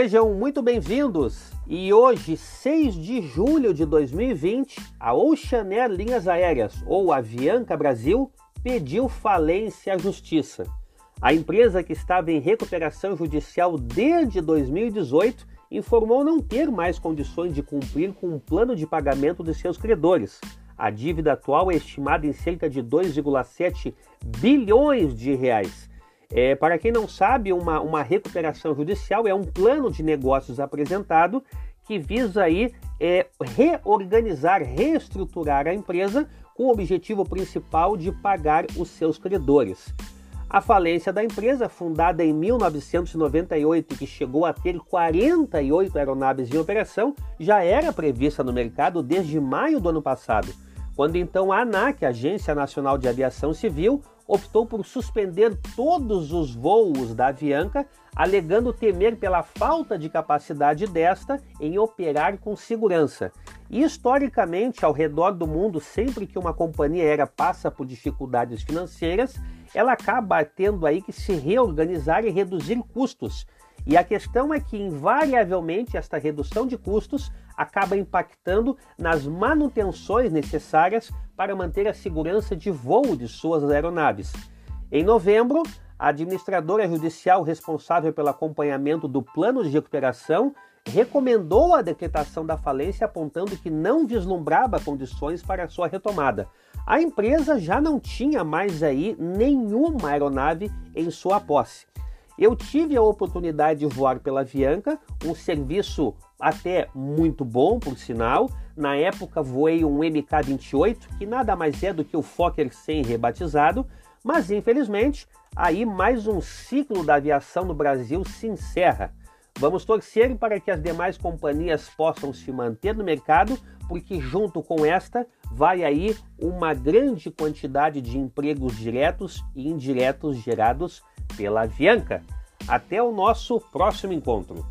Sejam muito bem-vindos! E hoje, 6 de julho de 2020, a Ocean Air Linhas Aéreas, ou Avianca Brasil, pediu falência à Justiça. A empresa, que estava em recuperação judicial desde 2018, informou não ter mais condições de cumprir com o plano de pagamento de seus credores. A dívida atual é estimada em cerca de 2,7 bilhões de reais. É, para quem não sabe, uma, uma recuperação judicial é um plano de negócios apresentado que visa aí é, reorganizar, reestruturar a empresa com o objetivo principal de pagar os seus credores. A falência da empresa, fundada em 1998 e que chegou a ter 48 aeronaves em operação, já era prevista no mercado desde maio do ano passado, quando então a ANAC, Agência Nacional de Aviação Civil, optou por suspender todos os voos da Avianca, alegando temer pela falta de capacidade desta em operar com segurança. E historicamente, ao redor do mundo, sempre que uma companhia aérea passa por dificuldades financeiras, ela acaba tendo aí que se reorganizar e reduzir custos. E a questão é que, invariavelmente, esta redução de custos acaba impactando nas manutenções necessárias para manter a segurança de voo de suas aeronaves. Em novembro, a administradora judicial responsável pelo acompanhamento do plano de recuperação recomendou a decretação da falência, apontando que não vislumbrava condições para sua retomada. A empresa já não tinha mais aí nenhuma aeronave em sua posse. Eu tive a oportunidade de voar pela Avianca, um serviço até muito bom, por sinal. Na época voei um MK-28, que nada mais é do que o Fokker 100 rebatizado, mas infelizmente aí mais um ciclo da aviação no Brasil se encerra. Vamos torcer para que as demais companhias possam se manter no mercado, porque junto com esta vai aí uma grande quantidade de empregos diretos e indiretos gerados pela Avianca. Até o nosso próximo encontro.